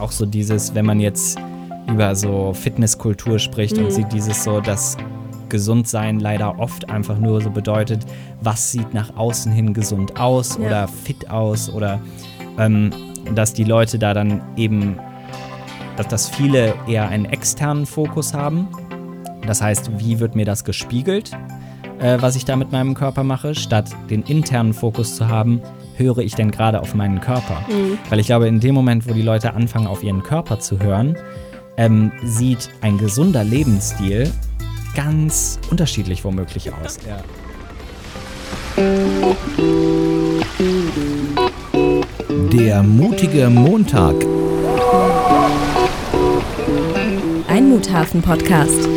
auch so dieses, wenn man jetzt über so Fitnesskultur spricht Mhm. und sieht dieses so, dass Gesundsein leider oft einfach nur so bedeutet, was sieht nach außen hin gesund aus Ja. oder fit aus oder ähm, dass die Leute da dann eben, dass das viele eher einen externen Fokus haben. Das heißt, wie wird mir das gespiegelt, äh, was ich da mit meinem Körper mache, statt den internen Fokus zu haben, höre ich denn gerade auf meinen Körper? Weil ich glaube, in dem Moment, wo die Leute anfangen, auf ihren Körper zu hören, ähm, sieht ein gesunder Lebensstil ganz unterschiedlich womöglich aus. Ja. Der mutige Montag. Ein Muthafen-Podcast.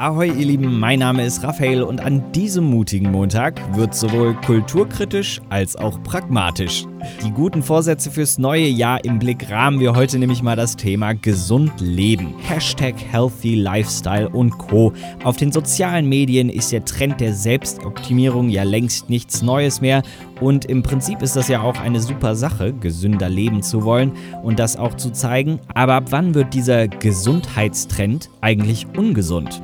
Ahoi, ihr Lieben, mein Name ist Raphael und an diesem mutigen Montag wird sowohl kulturkritisch als auch pragmatisch. Die guten Vorsätze fürs neue Jahr im Blick rahmen wir heute nämlich mal das Thema gesund leben. Hashtag Healthy Lifestyle und Co. Auf den sozialen Medien ist der Trend der Selbstoptimierung ja längst nichts Neues mehr und im Prinzip ist das ja auch eine super Sache, gesünder leben zu wollen und das auch zu zeigen. Aber ab wann wird dieser Gesundheitstrend eigentlich ungesund?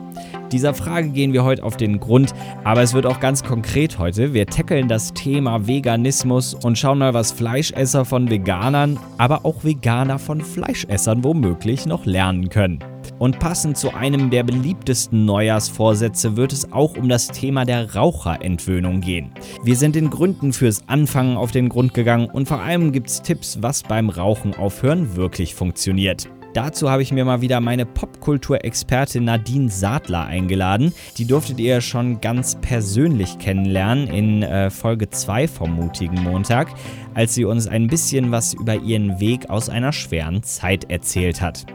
Dieser Frage gehen wir heute auf den Grund, aber es wird auch ganz konkret heute. Wir tackeln das Thema Veganismus und schauen mal, was Fleischesser von Veganern, aber auch Veganer von Fleischessern womöglich noch lernen können. Und passend zu einem der beliebtesten Neujahrsvorsätze wird es auch um das Thema der Raucherentwöhnung gehen. Wir sind den Gründen fürs Anfangen auf den Grund gegangen und vor allem gibt es Tipps, was beim Rauchen aufhören wirklich funktioniert. Dazu habe ich mir mal wieder meine Popkulturexpertin Nadine Sadler eingeladen. Die durftet ihr schon ganz persönlich kennenlernen in äh, Folge 2 vom Mutigen Montag, als sie uns ein bisschen was über ihren Weg aus einer schweren Zeit erzählt hat.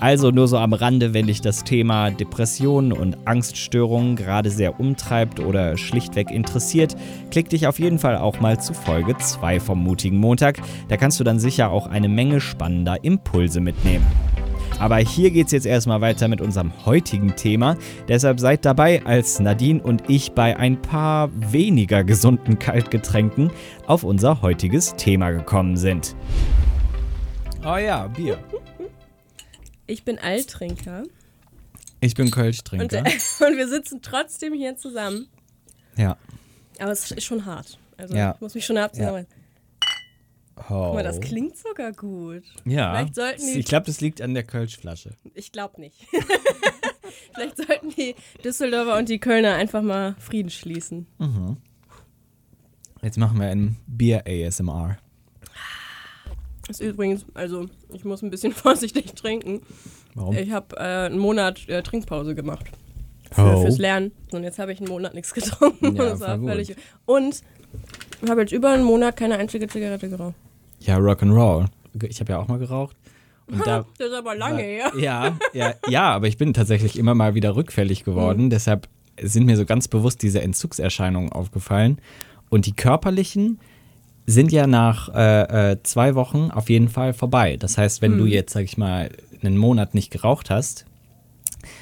Also nur so am Rande, wenn dich das Thema Depressionen und Angststörungen gerade sehr umtreibt oder schlichtweg interessiert, klick dich auf jeden Fall auch mal zu Folge 2 vom Mutigen Montag. Da kannst du dann sicher auch eine Menge spannender Impulse mitnehmen. Aber hier geht's jetzt erstmal weiter mit unserem heutigen Thema. Deshalb seid dabei, als Nadine und ich bei ein paar weniger gesunden Kaltgetränken auf unser heutiges Thema gekommen sind. Oh ja, Bier. Ich bin Alttrinker Ich bin und, Kölschtrinker. und wir sitzen trotzdem hier zusammen. Ja. Aber es ist schon hart. Also Ja. ich muss mich schon abziehen. Oh. guck mal, das klingt sogar gut. Ja. Die- Ich glaube, das liegt an der Kölschflasche. Ich glaube nicht. Vielleicht sollten die Düsseldorfer und die Kölner einfach mal Frieden schließen. Jetzt machen wir ein Bier-ASMR. Das ist übrigens, also ich muss ein bisschen vorsichtig trinken. Warum? Ich habe äh, einen Monat äh, Trinkpause gemacht. Für, Oh. Fürs Lernen. Und jetzt habe ich einen Monat nichts getrunken. Ja, völlig. Und habe jetzt über einen Monat keine einzige Zigarette geraucht. Ja, Rock'n'Roll. Ich habe ja auch mal geraucht. Und da, Das ist aber lange her. Ja, ja, ja, aber ich bin tatsächlich immer mal wieder rückfällig geworden. Deshalb sind mir so ganz bewusst diese Entzugserscheinungen aufgefallen. Und die körperlichen sind ja nach äh, äh, zwei Wochen auf jeden Fall vorbei. Das heißt, wenn du jetzt, sag ich mal, einen Monat nicht geraucht hast,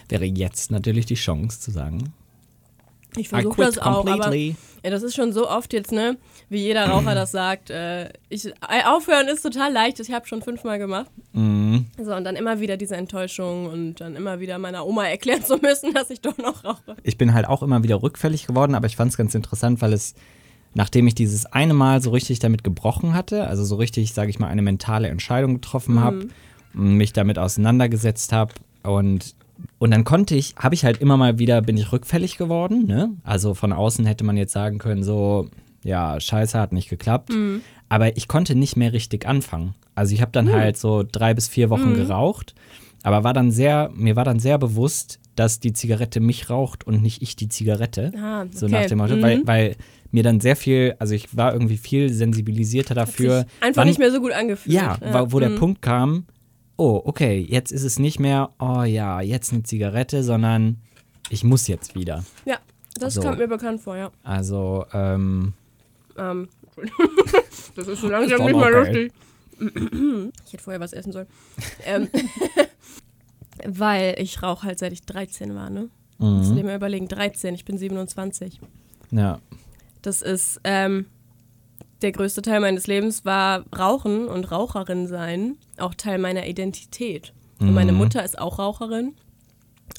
wäre jetzt natürlich die Chance zu sagen, Ich versuche das auch, aber completely. ja, das ist schon so oft jetzt, ne, wie jeder Raucher das sagt. Äh, ich, aufhören ist total leicht, ich habe schon fünfmal gemacht. Mhm. So, und dann immer wieder diese Enttäuschung und dann immer wieder meiner Oma erklären zu müssen, dass ich doch noch rauche. ich bin halt auch immer wieder rückfällig geworden, aber ich fand es ganz interessant, weil es, nachdem ich dieses eine Mal so richtig damit gebrochen hatte, also so richtig, sage ich mal, eine mentale Entscheidung getroffen habe, mich damit auseinandergesetzt habe und und dann konnte ich, habe ich halt immer mal wieder, bin ich rückfällig geworden, ne? Also von außen hätte man jetzt sagen können, so, ja, scheiße, hat nicht geklappt. Aber ich konnte nicht mehr richtig anfangen. Also ich habe dann halt so drei bis vier Wochen geraucht, aber war dann sehr, mir war dann sehr bewusst, dass die Zigarette mich raucht und nicht ich die Zigarette. Ah, So okay. nach dem Motto, Mhm. weil, weil mir dann sehr viel, also ich war irgendwie viel sensibilisierter dafür. Sich einfach wann- nicht mehr so gut angefühlt. ja, wa- wo der mhm. Punkt kam, oh, okay, jetzt ist es nicht mehr, oh ja, jetzt eine Zigarette, sondern ich muss jetzt wieder. Ja, das So. kommt mir bekannt vor, ja. Also, ähm, Ähm, das ist so langsam Ist nicht mehr okay. lustig. Ich hätte vorher was essen sollen. ähm, weil ich rauche halt seit ich 13 war, ne? Muss mhm. dir mal überlegen, 13, ich bin 27. ja, Das ist, ähm, der größte Teil meines Lebens war Rauchen und Raucherin sein, auch Teil meiner Identität. Und meine Mhm. Mutter ist auch Raucherin.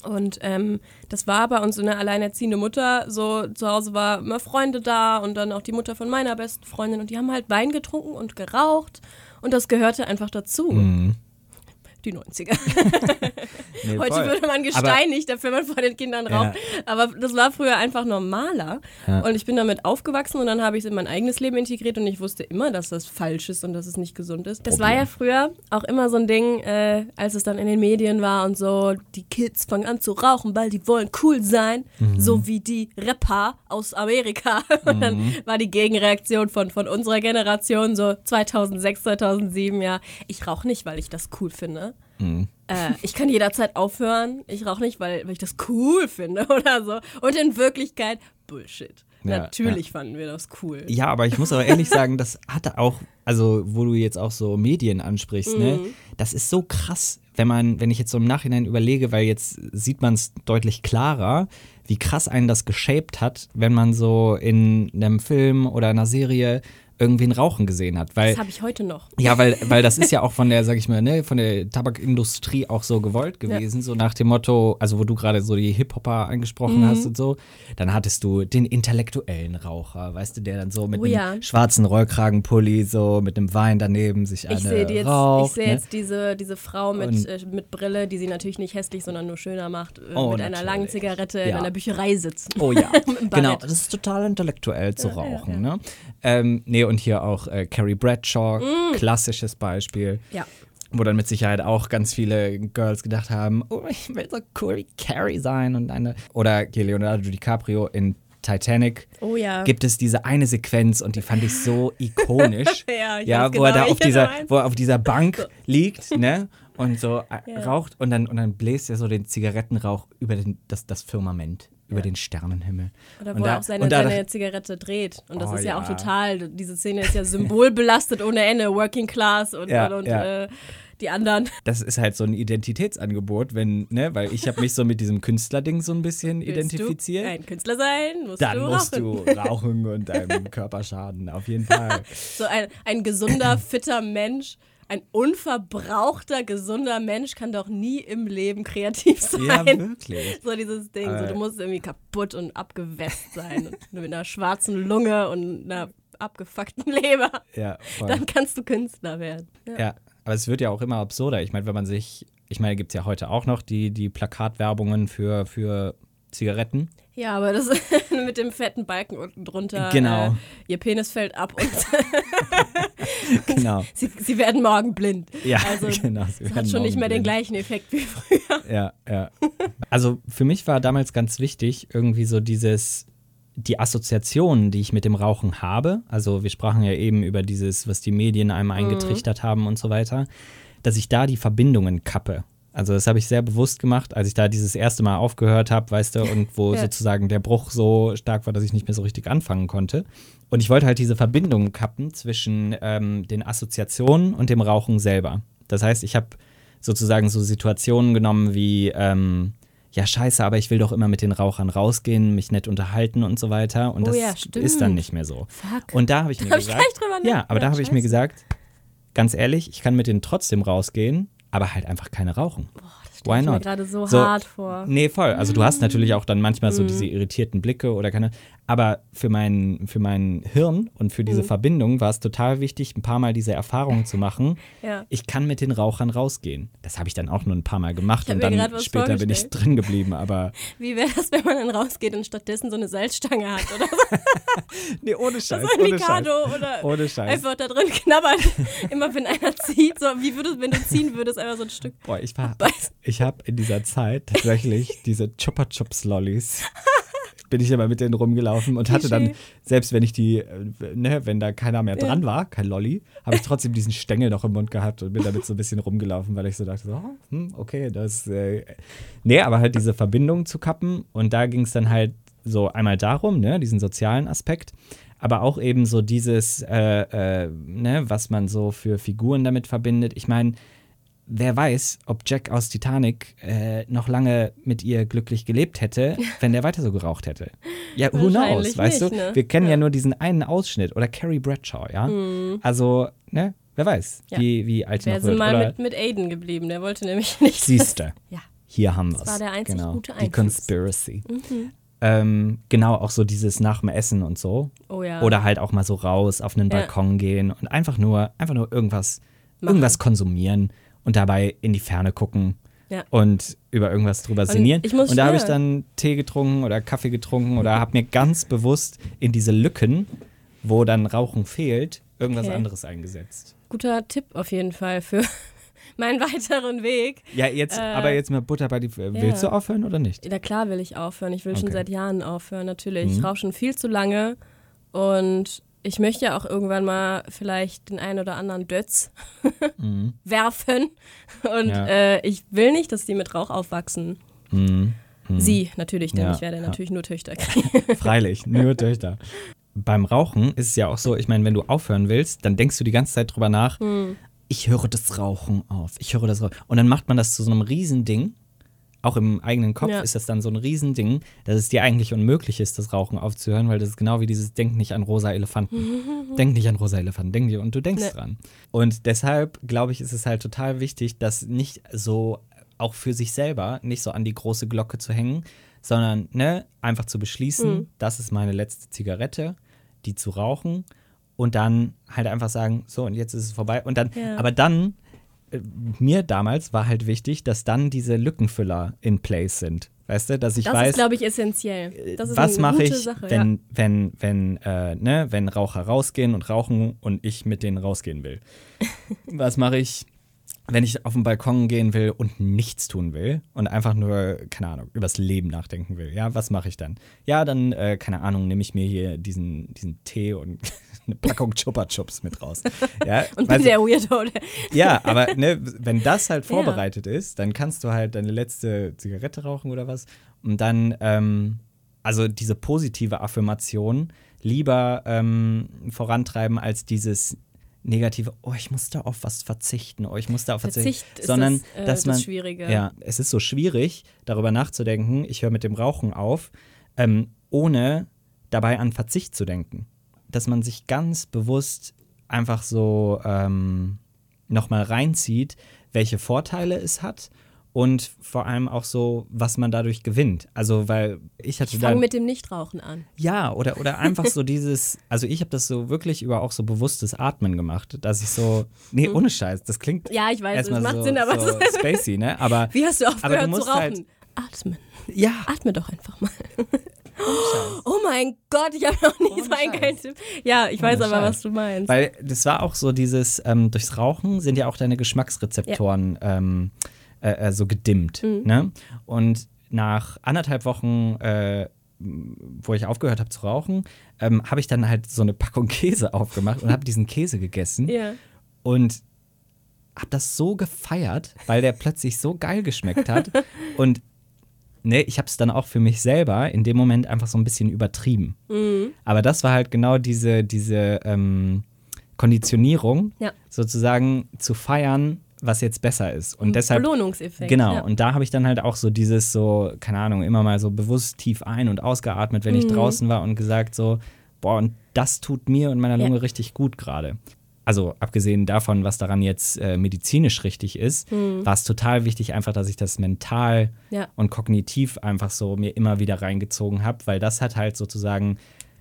Und ähm, das war bei uns so eine alleinerziehende Mutter. So zu Hause war immer Freunde da und dann auch die Mutter von meiner besten Freundin. Und die haben halt Wein getrunken und geraucht. Und das gehörte einfach dazu. Mhm. Die 90er. Nee, Heute voll. würde man gesteinigt, dafür man vor den Kindern Ja. raucht. Aber das war früher einfach normaler. Ja. Und ich bin damit aufgewachsen und dann habe ich es in mein eigenes Leben integriert und ich wusste immer, dass das falsch ist und dass es nicht gesund ist. Das war ja früher auch immer so ein Ding, äh, als es dann in den Medien war und so, die Kids fangen an zu rauchen, weil die wollen cool sein, Mhm. so wie die Rapper aus Amerika. Und dann Mhm. war die Gegenreaktion von, von unserer Generation so 2006, 2007, ja, ich rauche nicht, weil ich das cool finde. Mhm. Äh, ich kann jederzeit aufhören. Ich rauche nicht, weil, weil ich das cool finde oder so. Und in Wirklichkeit Bullshit. Ja, Natürlich fanden wir das cool. Ja, aber ich muss aber ehrlich sagen, das hatte auch, also wo du jetzt auch so Medien ansprichst, ne, das ist so krass, wenn man, wenn ich jetzt so im Nachhinein überlege, weil jetzt sieht man es deutlich klarer, wie krass einen das geshaped hat, wenn man so in einem Film oder einer Serie irgendwen rauchen gesehen hat. Weil Das habe ich heute noch. Ja, weil, weil das ist ja auch von der, sag ich mal, ne, von der Tabakindustrie auch so gewollt gewesen, so nach dem Motto, also wo du gerade so die Hip-Hopper angesprochen Mhm. hast und so, dann hattest du den intellektuellen Raucher, weißt du, der dann so mit Oh einem ja. schwarzen Rollkragenpulli, so mit einem Wein daneben sich eine Ich sehe jetzt, raucht. ich seh ne? jetzt diese, diese Frau mit, äh, mit Brille, die sie natürlich nicht hässlich, sondern nur schöner macht, äh, Oh, mit einer langen natürlich. Zigarette in Ja. einer Bücherei sitzen. Oh ja, genau. Das ist total intellektuell zu rauchen. Ne? Ähm, nee, und hier auch äh, Carrie Bradshaw, Mm. klassisches Beispiel. Ja. Wo dann mit Sicherheit auch ganz viele Girls gedacht haben, oh, ich will so cool wie Carrie sein und eine. Oder hier Leonardo DiCaprio in Titanic Oh ja. gibt es diese eine Sequenz und die fand ich so ikonisch. Ja, ich ja wo er genau, da auf welche dieser, wo er auf dieser Bank liegt, ne? Und so äh, raucht und dann, und dann bläst er so den Zigarettenrauch über den, das, das Firmament, über den Sternenhimmel. Oder wo und er da- auch seine, da seine Zigarette dreht. Und das Oh ist ja, auch ja. total, diese Szene ist ja symbolbelastet ohne Ende. Working Class und, Ja, und, und ja. äh, die anderen. das ist halt so ein Identitätsangebot, wenn, ne, weil ich habe mich so mit diesem Künstlerding so ein bisschen Willst identifiziert. du ein Künstler sein, musst Dann du musst rauchen. du rauchen und deinem Körper schaden, auf jeden Fall. So ein, ein gesunder, fitter Mensch, ein unverbrauchter, gesunder Mensch kann doch nie im Leben kreativ sein. Ja, wirklich. So dieses Ding, so, Äh. du musst irgendwie kaputt und abgewässt sein und mit einer schwarzen Lunge und einer abgefuckten Leber. Ja, voll. Dann kannst du Künstler werden. Ja. Ja, aber es wird ja auch immer absurder. Ich meine, wenn man sich, ich meine, gibt es ja heute auch noch die, die Plakatwerbungen für, für Zigaretten. Ja, aber das mit dem fetten Balken unten drunter. Genau. Äh, ihr Penis fällt ab und Genau. sie, sie werden morgen blind. Ja, Also, genau. sie Das hat schon nicht mehr den morgenblind. gleichen Effekt wie früher. Ja, ja. Also für mich war damals ganz wichtig, irgendwie so dieses, die Assoziationen, die ich mit dem Rauchen habe. Also wir sprachen ja eben über dieses, was die Medien einem eingetrichtert haben und so weiter, dass ich da die Verbindungen kappe. Also das habe ich sehr bewusst gemacht, als ich da dieses erste Mal aufgehört habe, weißt du, und wo Ja. sozusagen der Bruch so stark war, dass ich nicht mehr so richtig anfangen konnte. Und ich wollte halt diese Verbindungen kappen zwischen ähm, den Assoziationen und dem Rauchen selber. Das heißt, ich habe sozusagen so Situationen genommen wie, ähm, ja, scheiße, aber ich will doch immer mit den Rauchern rausgehen, mich nett unterhalten und so weiter. Und Oh das ja, ist dann nicht mehr so. Fuck. Und da habe ich mir hab ich gesagt, drüber ja, aber da ja, habe ich mir gesagt, ganz ehrlich, ich kann mit denen trotzdem rausgehen, aber halt einfach keine rauchen. Why ich mir gerade so, So, hart vor. Nee, voll. Also du hast natürlich auch dann manchmal so diese irritierten Blicke oder keine. Aber für mein, für mein Hirn und für Mhm. diese Verbindung war es total wichtig, ein paar Mal diese Erfahrung zu machen. Ja. Ich kann mit den Rauchern rausgehen. Das habe ich dann auch nur ein paar Mal gemacht und dann später bin ich drin geblieben. Aber Wie wäre das, wenn man dann rausgeht und stattdessen so eine Salzstange hat oder so nee, ohne Scheiß. so ein ohne Scheiß. Mikado oder Ohne Scheiß. einfach da drin knabbert. Immer wenn einer zieht, so wie würdest wenn du ziehen würdest, einfach so ein Stück. Boah, ich war, ich habe in dieser Zeit tatsächlich diese Chupa Chups Lollis. Bin ich immer mit denen rumgelaufen und hatte dann, selbst wenn ich die, äh, ne, wenn da keiner mehr dran war, kein Lolli, habe ich trotzdem diesen Stängel noch im Mund gehabt und bin damit so ein bisschen rumgelaufen, weil ich so dachte, so, oh, hm, okay, das, äh, nee, aber halt diese Verbindung zu kappen und da ging es dann halt so einmal darum, ne, diesen sozialen Aspekt, aber auch eben so dieses, äh, äh, ne, was man so für Figuren damit verbindet. Ich meine, wer weiß, ob Jack aus Titanic äh, noch lange mit ihr glücklich gelebt hätte, wenn der weiter so geraucht hätte. Ja, who knows, weißt nicht, du? ne? Wir kennen ja. Ja. nur diesen einen Ausschnitt oder Carrie Bradshaw, ja? Also, ne, wer weiß, Ja. wie, wie alt sie noch wird. mal Oder mit, mit Aiden geblieben. Der wollte nämlich nicht. siehste, Ja. hier haben wir es. war der einzig genau. gute Die Einfluss. Conspiracy. Ähm, genau, auch so dieses nach dem Essen und so. Oh ja. Oder halt auch mal so raus auf einen. Balkon gehen und einfach nur, einfach nur irgendwas, Machen. irgendwas konsumieren und dabei in die Ferne gucken Ja. und über irgendwas drüber sinnieren. ich muss- und da habe ich ja. dann Tee getrunken oder Kaffee getrunken oder habe mir ganz bewusst in diese Lücken, wo dann Rauchen fehlt, irgendwas Okay. anderes eingesetzt. Guter Tipp auf jeden Fall für meinen weiteren Weg. Ja, jetzt, Äh, aber jetzt mit Butter bei die. Willst du aufhören oder nicht? Na klar will ich aufhören. Ich will schon Okay. seit Jahren aufhören, natürlich. Ich Mhm. rauche schon viel zu lange und ich möchte ja auch irgendwann mal vielleicht den einen oder anderen Dötz werfen. Und Mhm. Ja. äh, ich will nicht, dass die mit Rauch aufwachsen. Mhm. Sie natürlich, denn Ja, ich werde ja. natürlich nur Töchter kriegen. Freilich, nur Töchter. Beim Rauchen ist es ja auch so, ich meine, wenn du aufhören willst, dann denkst du die ganze Zeit drüber nach, Hm. ich höre das Rauchen auf, ich höre das Rauchen. Und dann macht man das zu so einem Riesending. Auch im eigenen Kopf Ja. ist das dann so ein Riesending, dass es dir eigentlich unmöglich ist, das Rauchen aufzuhören, weil das ist genau wie dieses Denk nicht an rosa Elefanten. Denk nicht an rosa Elefanten, denk dir und du denkst Nee. dran. Und deshalb, glaube ich, ist es halt total wichtig, das nicht so auch für sich selber nicht so an die große Glocke zu hängen, sondern ne, einfach zu beschließen, Mhm. das ist meine letzte Zigarette, die zu rauchen und dann halt einfach sagen, so und jetzt ist es vorbei und dann, Ja. aber dann mir damals war halt wichtig, dass dann diese Lückenfüller in place sind. Weißt du, dass ich Das weiß, ist, glaube ich, essentiell. Das ist was eine mache ich, Sache. wenn, ja. wenn, wenn, äh, ne, wenn Raucher rausgehen und rauchen und ich mit denen rausgehen will? was mache ich, wenn ich auf den Balkon gehen will und nichts tun will und einfach nur, keine Ahnung, übers Leben nachdenken will? Ja, was mache ich dann? Ja, dann, äh, keine Ahnung, nehme ich mir hier diesen, diesen Tee und eine Packung Chupa Chups mit raus. Ja, Und bin der Weirdo. Ja, aber ne, wenn das halt Ja. vorbereitet ist, dann kannst du halt deine letzte Zigarette rauchen oder was. Und dann, ähm, also diese positive Affirmation lieber ähm, vorantreiben als dieses negative, oh, ich muss da auf was verzichten, oh, ich muss da auf verzichten. Verzicht ist sondern, das, äh, dass das man, Schwierige. Ja, es ist so schwierig, darüber nachzudenken, ich höre mit dem Rauchen auf, ähm, ohne dabei an Verzicht zu denken. Dass man sich ganz bewusst einfach so ähm, nochmal reinzieht, welche Vorteile es hat und vor allem auch so, was man dadurch gewinnt. Also, weil ich hatte Ich fange mit dem Nichtrauchen an. Ja, oder, oder einfach so dieses, also ich habe das so wirklich über auch so bewusstes Atmen gemacht, dass ich so, nee, ohne Scheiß, das klingt. Ja, ich weiß, es macht so, Sinn, aber so spacey, ne? Aber wie hast du Aber du aufgehört musst zu rauchen? halt- Atmen. ja, Atme doch einfach mal. Oh mein Gott, ich habe noch nie Ohne so einen Scheiß. geilen Tipp. Ja, ich weiß Ohne aber, Scheiß. was du meinst. weil das war auch so dieses, ähm, durchs Rauchen sind ja auch deine Geschmacksrezeptoren ähm, äh, äh, so gedimmt, Mhm. ne? Und nach anderthalb Wochen äh, wo ich aufgehört habe zu rauchen, ähm, habe ich dann halt so eine Packung Käse aufgemacht und habe diesen Käse gegessen. ja. und habe das so gefeiert, weil der plötzlich so geil geschmeckt hat. Und ne, ich habe es dann auch für mich selber in dem Moment einfach so ein bisschen übertrieben. Mhm. Aber das war halt genau diese, diese ähm, Konditionierung, Ja. sozusagen zu feiern, was jetzt besser ist. Und deshalb. Belohnungseffekt. Genau, Ja. und da habe ich dann halt auch so dieses so, keine Ahnung, immer mal so bewusst tief ein- und ausgeatmet, wenn Mhm. ich draußen war und gesagt so, boah, und das tut mir und meiner Ja. Lunge richtig gut gerade. Also abgesehen davon, was daran jetzt äh, medizinisch richtig ist, war es total wichtig einfach, dass ich das mental Mhm. Ja. und kognitiv einfach so mir immer wieder reingezogen habe, weil das hat halt sozusagen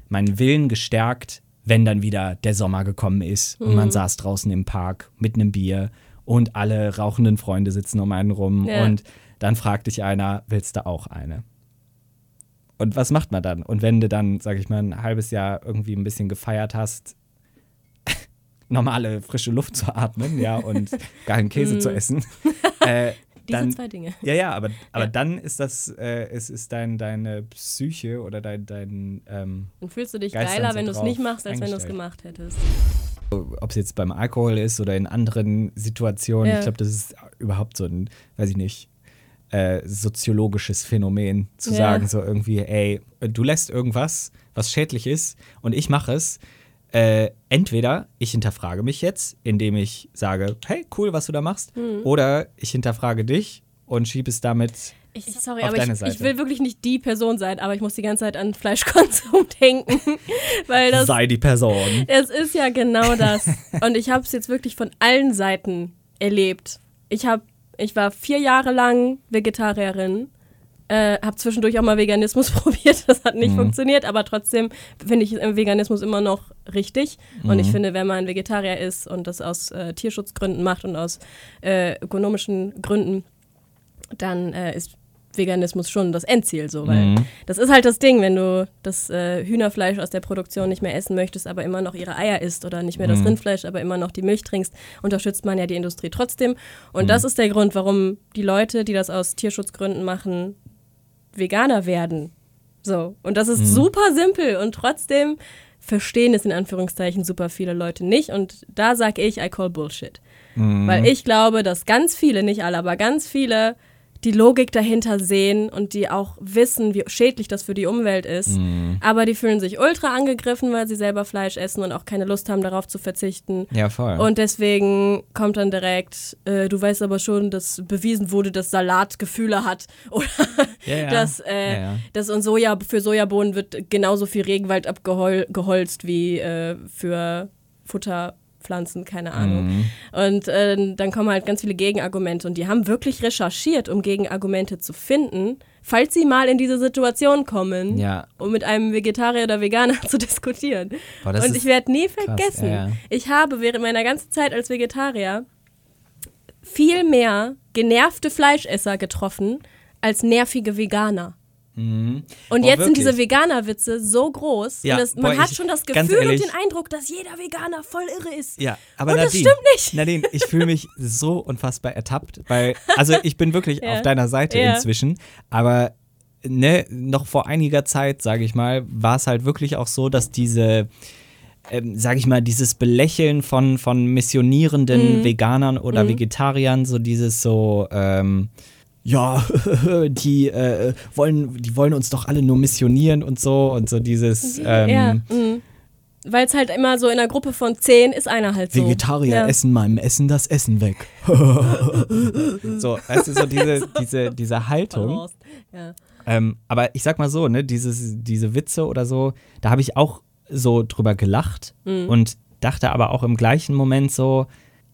meinen Willen gestärkt, wenn dann wieder der Sommer gekommen ist und Mhm. man saß draußen im Park mit einem Bier und alle rauchenden Freunde sitzen um einen rum Ja. und dann fragt dich einer, willst du auch eine? Und was macht man dann? Und wenn du dann, sag ich mal, ein halbes Jahr irgendwie ein bisschen gefeiert hast, normale frische Luft zu atmen, ja, und geilen Käse zu essen, äh. Diese dann, zwei Dinge. ja, ja, aber, aber Ja. dann ist das, äh, es ist dein, deine Psyche oder dein, dein ähm, Dann fühlst du dich Geist geiler, wenn du es nicht machst, als wenn du es gemacht hättest. Ob es jetzt beim Alkohol ist oder in anderen Situationen, Ja. ich glaube, das ist überhaupt so ein, weiß ich nicht, äh, soziologisches Phänomen, zu Ja. sagen, so irgendwie, ey, du lässt irgendwas, was schädlich ist, und ich mache es, äh, entweder ich hinterfrage mich jetzt, indem ich sage, hey, cool, was du da machst, oder ich hinterfrage dich und schiebe es damit. Ich, sorry, aber ich, ich will wirklich nicht die Person sein, aber ich muss die ganze Zeit an Fleischkonsum denken, weil das Sei die Person. Es ist ja genau das. Und ich habe es jetzt wirklich von allen Seiten erlebt. Ich habe, ich war vier Jahre lang Vegetarierin, äh, habe zwischendurch auch mal Veganismus probiert. Das hat nicht Mhm. funktioniert, aber trotzdem finde ich Veganismus immer noch richtig. Und Mhm. ich finde, wenn man Vegetarier ist und das aus äh, Tierschutzgründen macht und aus äh, ökonomischen Gründen, dann äh, ist Veganismus schon das Endziel so, weil Mhm. das ist halt das Ding, wenn du das äh, Hühnerfleisch aus der Produktion nicht mehr essen möchtest, aber immer noch ihre Eier isst oder nicht mehr das Mhm. Rindfleisch, aber immer noch die Milch trinkst, unterstützt man ja die Industrie trotzdem. Und Mhm. das ist der Grund, warum die Leute, die das aus Tierschutzgründen machen, Veganer werden. So. Und das ist Mhm. super simpel und trotzdem verstehen es in Anführungszeichen super viele Leute nicht. Und da sag ich, I call Bullshit. Mhm. Weil ich glaube, dass ganz viele, nicht alle, aber ganz viele die Logik dahinter sehen und die auch wissen, wie schädlich das für die Umwelt ist. Mhm. Aber die fühlen sich ultra angegriffen, weil sie selber Fleisch essen und auch keine Lust haben, darauf zu verzichten. Ja, voll. Und deswegen kommt dann direkt, äh, du weißt aber schon, dass bewiesen wurde, dass Salat Gefühle hat. Oder ja, ja. dass, äh, Ja, dass und Soja, für Sojabohnen wird genauso viel Regenwald abgeholzt wie äh, für Futterpflanzen, keine Ahnung. Mhm. Und äh, dann kommen halt ganz viele Gegenargumente und die haben wirklich recherchiert, um Gegenargumente zu finden, falls sie mal in diese Situation kommen, Ja. um mit einem Vegetarier oder Veganer zu diskutieren. Boah, und ich werde nie krass, vergessen, ja, ja. ich habe während meiner ganzen Zeit als Vegetarier viel mehr genervte Fleischesser getroffen als nervige Veganer. Und Boah, jetzt sind diese wirklich. Veganer-Witze so groß. Ja, und das, man boah, hat ich- schon das Gefühl ehrlich- und den Eindruck, dass jeder Veganer voll irre ist. Ja, aber Und das Nadine, stimmt nicht. Nadine, ich fühle mich so unfassbar ertappt, weil, also ich bin wirklich Ja. auf deiner Seite Ja. inzwischen, aber ne, noch vor einiger Zeit, sage ich mal, war es halt wirklich auch so, dass diese, ähm, sage ich mal, dieses Belächeln von, von missionierenden Mhm. Veganern oder Vegetariern, so dieses so, ähm, ja, die äh, wollen, die wollen uns doch alle nur missionieren und so und so dieses ähm, ja, mhm. Weil es halt immer so in einer Gruppe von zehn ist einer halt so. Vegetarier ja. essen meinem Essen das Essen weg. so, weißt du, so diese, diese, diese Haltung. Ja. Ähm, aber ich sag mal so, ne, dieses, diese Witze oder so, da habe ich auch so drüber gelacht Mhm. und dachte aber auch im gleichen Moment so,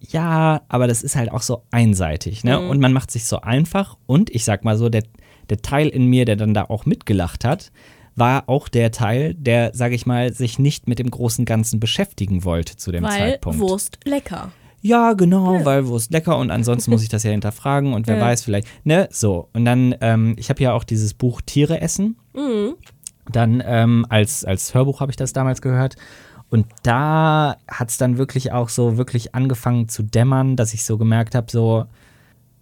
ja, aber das ist halt auch so einseitig, ne? Mhm. Und man macht sich so einfach und ich sag mal so, der, der Teil in mir, der dann da auch mitgelacht hat, war auch der Teil, der, sag ich mal, sich nicht mit dem großen Ganzen beschäftigen wollte zu dem Weil Zeitpunkt. Wurst lecker. Ja, genau, weil Wurst lecker und ansonsten muss ich das ja hinterfragen und wer Ja. weiß, vielleicht, ne, so. Und dann, ähm, ich habe ja auch dieses Buch Tiere essen. Mhm. Dann ähm, als, als Hörbuch habe ich das damals gehört. Und da hat es dann wirklich auch so wirklich angefangen zu dämmern, dass ich so gemerkt habe, so,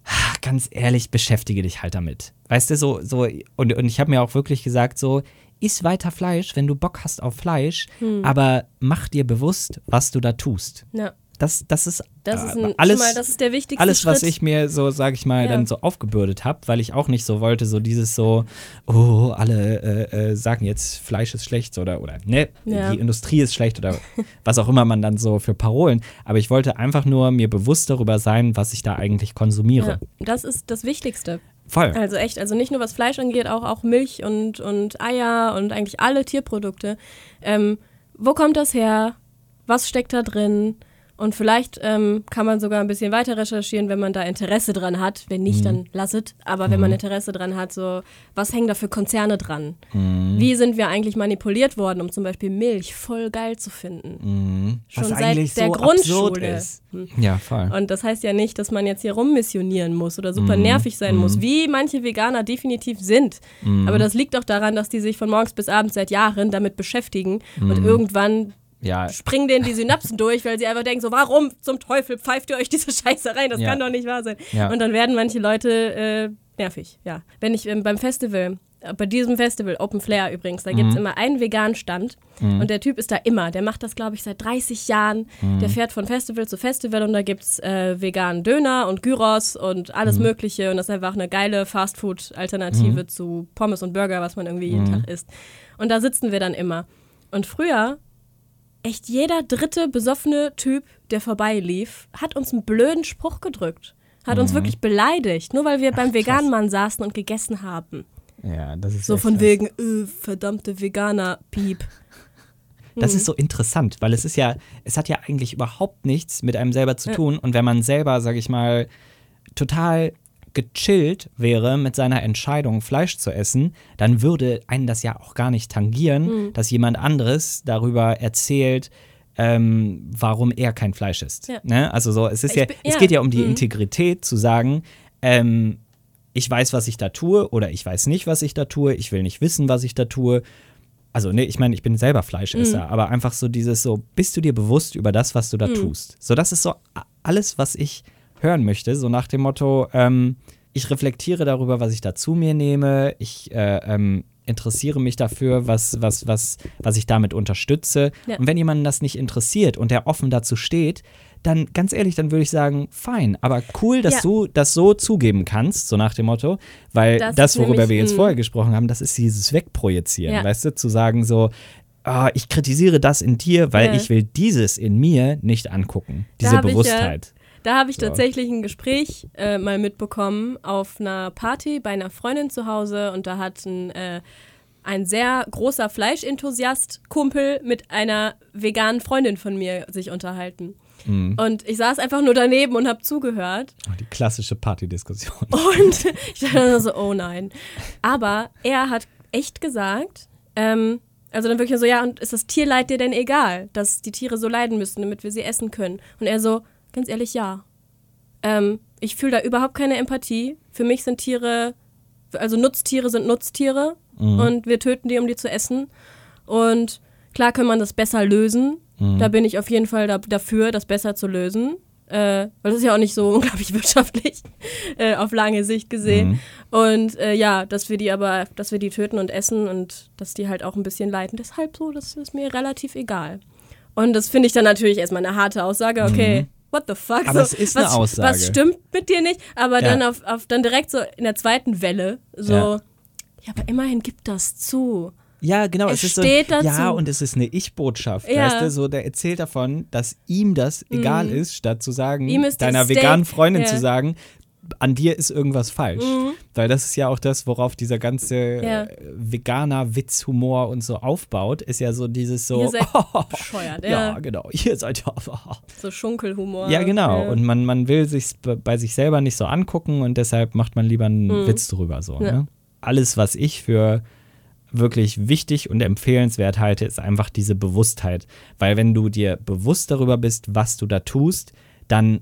ah, ganz ehrlich, beschäftige dich halt damit. Weißt du, so, so, und, und ich habe mir auch wirklich gesagt, so, iss weiter Fleisch, wenn du Bock hast auf Fleisch, Hm. aber mach dir bewusst, was du da tust. Ja. Das, das ist, Das ist ein, alles, mal, das ist der wichtigste alles, was Schritt. ich mir so, sag ich mal, Ja. dann so aufgebürdet habe, weil ich auch nicht so wollte, so dieses so, oh, alle äh, äh, sagen jetzt, Fleisch ist schlecht oder, oder ne, Ja. die Industrie ist schlecht oder was auch immer man dann so für Parolen. Aber ich wollte einfach nur mir bewusst darüber sein, was ich da eigentlich konsumiere. ja, das ist das Wichtigste. Voll. Also echt, also nicht nur was Fleisch angeht, auch, auch Milch und, und Eier und eigentlich alle Tierprodukte. Ähm, wo kommt das her? Was steckt da drin? Und vielleicht ähm, kann man sogar ein bisschen weiter recherchieren, wenn man da Interesse dran hat. Wenn nicht, dann lasset. Aber wenn man Interesse dran hat, so, was hängen da für Konzerne dran? Wie sind wir eigentlich manipuliert worden, um zum Beispiel Milch voll geil zu finden? Schon was seit der so Grundschule. ist. Ja, voll. Und das heißt ja nicht, dass man jetzt hier rummissionieren muss oder super nervig sein muss, wie manche Veganer definitiv sind. Aber das liegt auch daran, dass die sich von morgens bis abends seit Jahren damit beschäftigen und irgendwann ja, springen denen die Synapsen durch, weil sie einfach denken, so warum zum Teufel pfeift ihr euch diese Scheiße rein? Das Ja. kann doch nicht wahr sein. Ja. Und dann werden manche Leute äh, nervig, ja. Wenn ich ähm, beim Festival, äh, bei diesem Festival, Open Flair übrigens, da Mhm. gibt es immer einen veganen Stand und der Typ ist da immer. Der macht das, glaube ich, seit 30 Jahren. Mhm. Der fährt von Festival zu Festival und da gibt es äh, veganen Döner und Gyros und alles Mhm. Mögliche und das ist einfach eine geile Fastfood-Alternative zu Pommes und Burger, was man irgendwie jeden Mhm. Tag isst. Und da sitzen wir dann immer. Und früher echt jeder dritte besoffene Typ, der vorbeilief, hat uns einen blöden Spruch gedrückt. Hat uns wirklich beleidigt, nur weil wir beim veganen Mann saßen und gegessen haben. Ja, das ist So von krass. wegen, äh, verdammte Veganer-Piep. Das Hm. ist so interessant, weil es ist ja, es hat ja eigentlich überhaupt nichts mit einem selber zu Ja. tun. Und wenn man selber, sag ich mal, total gechillt wäre mit seiner Entscheidung, Fleisch zu essen, dann würde einen das ja auch gar nicht tangieren, Hm. dass jemand anderes darüber erzählt, ähm, warum er kein Fleisch isst. Ja. Ne? Also so, es ist ja, bin- es ja. geht ja um die Mhm. Integrität zu sagen, ähm, ich weiß, was ich da tue oder ich weiß nicht, was ich da tue, ich will nicht wissen, was ich da tue. Also, ne, ich meine, ich bin selber Fleischesser, Mhm. aber einfach so dieses so, bist du dir bewusst über das, was du da tust? So, das ist so alles, was ich hören möchte, so nach dem Motto, ähm, ich reflektiere darüber, was ich da zu mir nehme, ich äh, ähm, interessiere mich dafür, was, was, was, was ich damit unterstütze. Ja. Und wenn jemanden das nicht interessiert und der offen dazu steht, dann ganz ehrlich, dann würde ich sagen, fein, aber cool, dass Ja. du das so zugeben kannst, so nach dem Motto, weil das, Das worüber wir jetzt vorher gesprochen haben, das ist dieses Wegprojizieren, Ja. weißt du, zu sagen so, ah, ich kritisiere das in dir, weil Ja. ich will dieses in mir nicht angucken, diese Bewusstheit. Da habe ich So. tatsächlich ein Gespräch äh, mal mitbekommen auf einer Party bei einer Freundin zu Hause und da hat ein, äh, ein sehr großer Fleischenthusiast Kumpel mit einer veganen Freundin von mir sich unterhalten. Mhm. Und ich saß einfach nur daneben und habe zugehört. Oh, die klassische Partydiskussion. Und ich dachte dann so, oh nein. Aber er hat echt gesagt, ähm, also dann wirklich so, ja, und ist das Tierleid dir denn egal, dass die Tiere so leiden müssen, damit wir sie essen können? Und er so, ganz ehrlich, ja. Ähm, ich fühle da überhaupt keine Empathie. Für mich sind Tiere, also Nutztiere sind Nutztiere und wir töten die, um die zu essen. Und klar kann man das besser lösen. Da bin ich auf jeden Fall da, dafür, das besser zu lösen. Äh, weil das ist ja auch nicht so unglaublich wirtschaftlich äh, auf lange Sicht gesehen. Und äh, ja, dass wir die aber, dass wir die töten und essen und dass die halt auch ein bisschen leiden. Deshalb so, das ist mir relativ egal. Und das finde ich dann natürlich erstmal eine harte Aussage. Okay, what the fuck? Mhm. Aber so, es ist was, eine Aussage. Was stimmt mit dir nicht? Aber Ja. dann auf, auf dann direkt so in der zweiten Welle so, Ja. ja, aber immerhin gibt das zu. Ja, genau. Es ist steht so, dazu. Ja, und es ist eine Ich-Botschaft, Ja. weißt du? So, der erzählt davon, dass ihm das egal ist, statt zu sagen, Ihm ist das deiner veganen Freundin ja. zu sagen, an dir ist irgendwas falsch. Weil das ist ja auch das, worauf dieser ganze Ja. äh, veganer Witzhumor und so aufbaut, ist ja so dieses so, Ihr seid bescheuert, ja, ja. genau, ihr seid ja, So Schunkelhumor. ja genau. Ja. Und man, man will sich bei sich selber nicht so angucken und deshalb macht man lieber einen Witz drüber. So, Mhm. Ne? Alles, was ich für wirklich wichtig und empfehlenswert halte, ist einfach diese Bewusstheit. Weil wenn du dir bewusst darüber bist, was du da tust, dann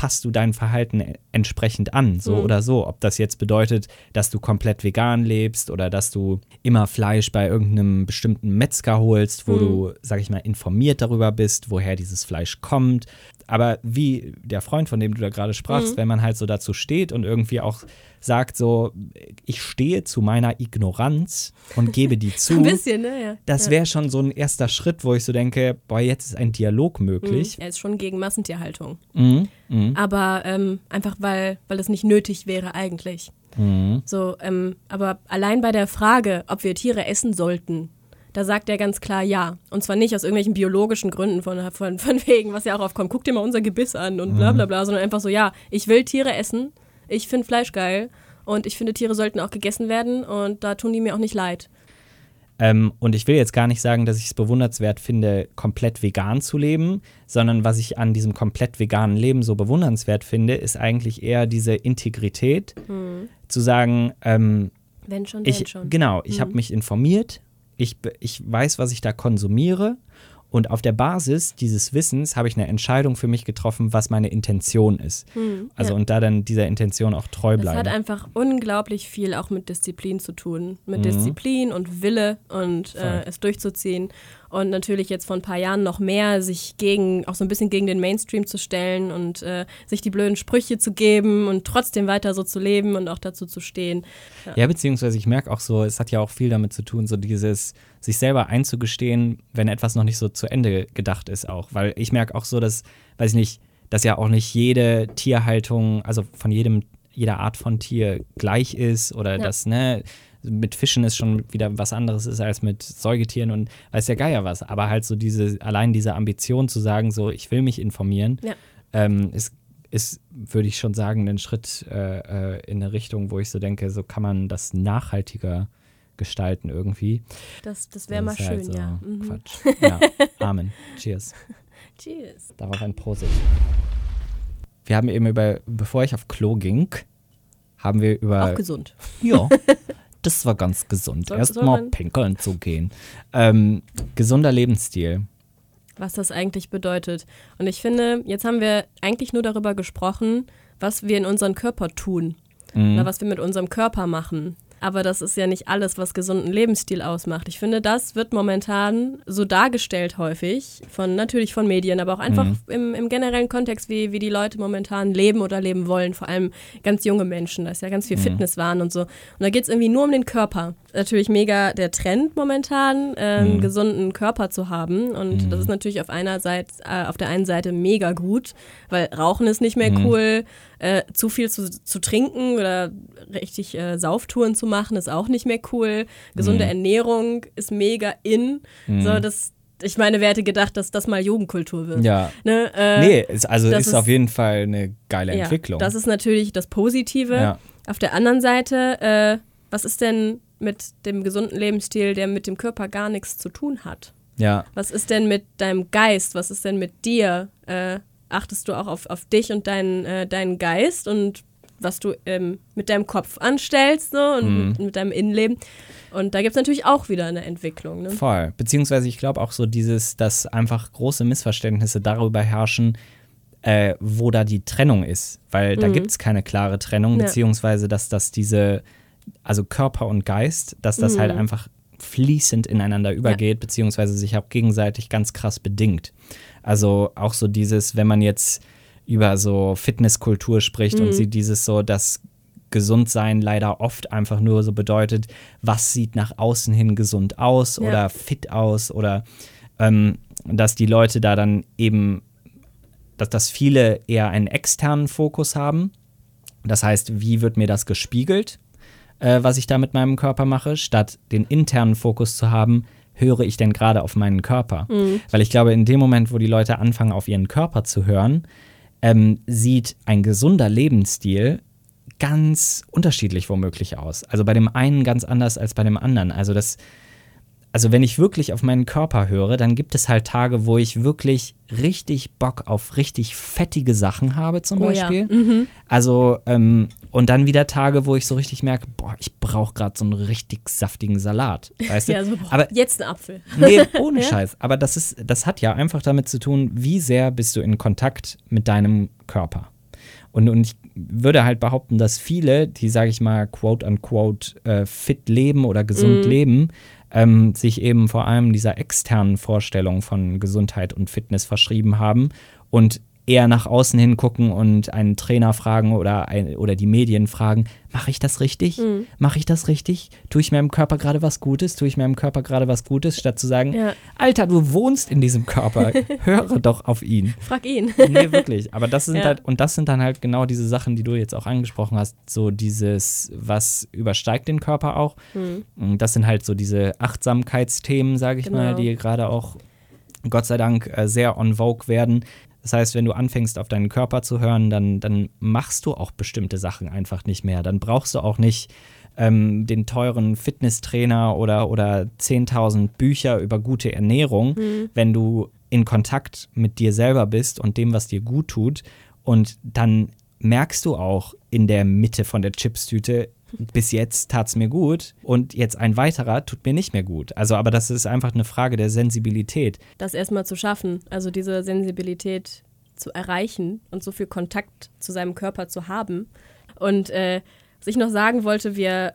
passt du dein Verhalten e- entsprechend an, so Mhm. oder so. Ob das jetzt bedeutet, dass du komplett vegan lebst oder dass du immer Fleisch bei irgendeinem bestimmten Metzger holst, Mhm. wo du, sag ich mal, informiert darüber bist, woher dieses Fleisch kommt. Aber wie der Freund, von dem du da gerade Mhm. sprachst, wenn man halt so dazu steht und irgendwie auch sagt, so, ich stehe zu meiner Ignoranz und gebe die zu. Ein bisschen, ne? Ja. Das wäre schon so ein erster Schritt, wo ich so denke, boah, jetzt ist ein Dialog möglich. Er ist schon gegen Massentierhaltung. Mhm. Mhm. Aber ähm, einfach, weil, weil es nicht nötig wäre eigentlich. Mhm. So, ähm, aber allein bei der Frage, ob wir Tiere essen sollten, da sagt er ganz klar ja. Und zwar nicht aus irgendwelchen biologischen Gründen von, von, von wegen, was ja auch aufkommt, guck dir mal unser Gebiss an und bla bla bla, sondern einfach so, ja, ich will Tiere essen, ich finde Fleisch geil und ich finde, Tiere sollten auch gegessen werden und da tun die mir auch nicht leid. Ähm, und ich will jetzt gar nicht sagen, dass ich es bewundernswert finde, komplett vegan zu leben, sondern was ich an diesem komplett veganen Leben so bewundernswert finde, ist eigentlich eher diese Integrität, zu sagen, ähm, Wenn schon, wenn ich, schon. genau, ich habe mich informiert, ich, ich weiß, was ich da konsumiere und auf der Basis dieses Wissens habe ich eine Entscheidung für mich getroffen, was meine Intention ist. also ja. und da dann dieser Intention auch treu Das bleiben. hat einfach unglaublich viel auch mit Disziplin zu tun. Mit Mhm. Disziplin und Wille und äh, es durchzuziehen. Und natürlich jetzt vor ein paar Jahren noch mehr, sich gegen, auch so ein bisschen gegen den Mainstream zu stellen und äh, sich die blöden Sprüche zu geben und trotzdem weiter so zu leben und auch dazu zu stehen. Ja, beziehungsweise ich merke auch so, es hat ja auch viel damit zu tun, so dieses sich selber einzugestehen, wenn etwas noch nicht so zu Ende gedacht ist auch. Weil ich merke auch so, dass, weiß ich nicht, dass ja auch nicht jede Tierhaltung, also von jedem, jeder Art von Tier gleich ist oder Ja. dass, ne, mit Fischen ist schon wieder was anderes ist als mit Säugetieren und weiß der Geier was. Aber halt so diese, allein diese Ambition zu sagen, so, ich will mich informieren, Ja. ähm, ist, ist, würde ich schon sagen, ein Schritt äh, äh, in eine Richtung, wo ich so denke, so kann man das nachhaltiger gestalten irgendwie. Das, das wäre mal ist schön, halt so ja. Mhm. Quatsch. Ja, Amen. Cheers. Cheers. Darauf ein Prosit. Wir haben eben über, bevor ich auf Klo ging, haben wir über. Auch gesund. Ja, das war ganz gesund. Soll- Erst soll mal man- pinkeln zu gehen. Ähm, gesunder Lebensstil. was das eigentlich bedeutet. Und ich finde, jetzt haben wir eigentlich nur darüber gesprochen, was wir in unserem Körper tun Mhm. oder was wir mit unserem Körper machen. Aber das ist ja nicht alles, was gesunden Lebensstil ausmacht. Ich finde, das wird momentan so dargestellt häufig, von natürlich von Medien, aber auch einfach Mhm. im, im generellen Kontext, wie, wie die Leute momentan leben oder leben wollen. Vor allem ganz junge Menschen. Da ist ja ganz viel Mhm. Fitnesswahn und so. Und da geht es irgendwie nur um den Körper. Natürlich mega der Trend momentan, äh, einen Mhm. gesunden Körper zu haben. Und das ist natürlich auf einer Seite, äh, auf der einen Seite mega gut, weil Rauchen ist nicht mehr Mhm. cool, äh, zu viel zu, zu trinken oder richtig äh, Sauftouren zu machen ist auch nicht mehr cool. Gesunde Mhm. Ernährung ist mega in. So, das, ich meine, wer hätte gedacht, dass das mal Jugendkultur wird? Ja. Ne? Äh, Nee, ist, also ist, ist- auf jeden Fall eine geile ja, Entwicklung. Das ist natürlich das Positive. Ja. Auf der anderen Seite, äh, was ist denn mit dem gesunden Lebensstil, der mit dem Körper gar nichts zu tun hat? ja. Was ist denn mit deinem Geist? Was ist denn mit dir? Äh, achtest du auch auf, auf dich und deinen, äh, deinen Geist und was du ähm, mit deinem Kopf anstellst so, und Mhm. mit, mit deinem Innenleben? Und da gibt es natürlich auch wieder eine Entwicklung. Ne? Voll. Beziehungsweise ich glaube auch so dieses, dass einfach große Missverständnisse darüber herrschen, äh, wo da die Trennung ist. Weil da gibt es keine klare Trennung, Mhm. Beziehungsweise dass das diese, also Körper und Geist, dass das Mhm. halt einfach fließend ineinander übergeht, beziehungsweise sich auch gegenseitig ganz krass bedingt. Also auch so dieses, wenn man jetzt über so Fitnesskultur spricht Mhm. und sieht dieses so, dass Gesundsein leider oft einfach nur so bedeutet, was sieht nach außen hin gesund aus Ja. oder fit aus oder ähm, dass die Leute da dann eben, dass das viele eher einen externen Fokus haben. Das heißt, wie wird mir das gespiegelt, äh, was ich da mit meinem Körper mache, statt den internen Fokus zu haben, höre ich denn gerade auf meinen Körper? Weil ich glaube, in dem Moment, wo die Leute anfangen, auf ihren Körper zu hören, ähm, sieht ein gesunder Lebensstil ganz unterschiedlich womöglich aus. Also bei dem einen ganz anders als bei dem anderen. Also das, also wenn ich wirklich auf meinen Körper höre, dann gibt es halt Tage, wo ich wirklich richtig Bock auf richtig fettige Sachen habe zum Oh ja. Beispiel. Also ähm, und dann wieder Tage, wo ich so richtig merke, boah, ich brauche gerade so einen richtig saftigen Salat. Weißt du? Ja, so, boah, Aber jetzt ein Apfel. Nee, ohne Scheiß. Aber das ist, das hat ja einfach damit zu tun, wie sehr bist du in Kontakt mit deinem Körper. Und, und ich würde halt behaupten, dass viele, die, sage ich mal, quote unquote äh, fit leben oder gesund leben, ähm, sich eben vor allem dieser externen Vorstellung von Gesundheit und Fitness verschrieben haben und eher nach außen hin gucken und einen Trainer fragen oder, ein, oder die Medien fragen, mache ich das richtig? Mache ich das richtig? Tue ich meinem Körper gerade was Gutes? Tue ich meinem Körper gerade was Gutes? Statt zu sagen, Ja. Alter, du wohnst in diesem Körper, höre doch auf ihn. Frag ihn. Nee, wirklich. Aber das sind Ja. halt, und das sind dann halt genau diese Sachen, die du jetzt auch angesprochen hast. So dieses, was übersteigt den Körper auch. Hm. Und Das sind halt so diese Achtsamkeitsthemen, sage ich mal, Genau. die gerade auch Gott sei Dank äh, sehr on vogue werden. Das heißt, wenn du anfängst, auf deinen Körper zu hören, dann, dann machst du auch bestimmte Sachen einfach nicht mehr. Dann brauchst du auch nicht ähm, den teuren Fitnesstrainer oder, oder 10.000 Bücher über gute Ernährung, wenn du in Kontakt mit dir selber bist und dem, was dir gut tut. Und dann merkst du auch in der Mitte von der Chipstüte, bis jetzt tat es mir gut und jetzt ein weiterer tut mir nicht mehr gut. Also, aber das ist einfach eine Frage der Sensibilität. das erstmal zu schaffen, also diese Sensibilität zu erreichen und so viel Kontakt zu seinem Körper zu haben. Und äh, was ich noch sagen wollte, wir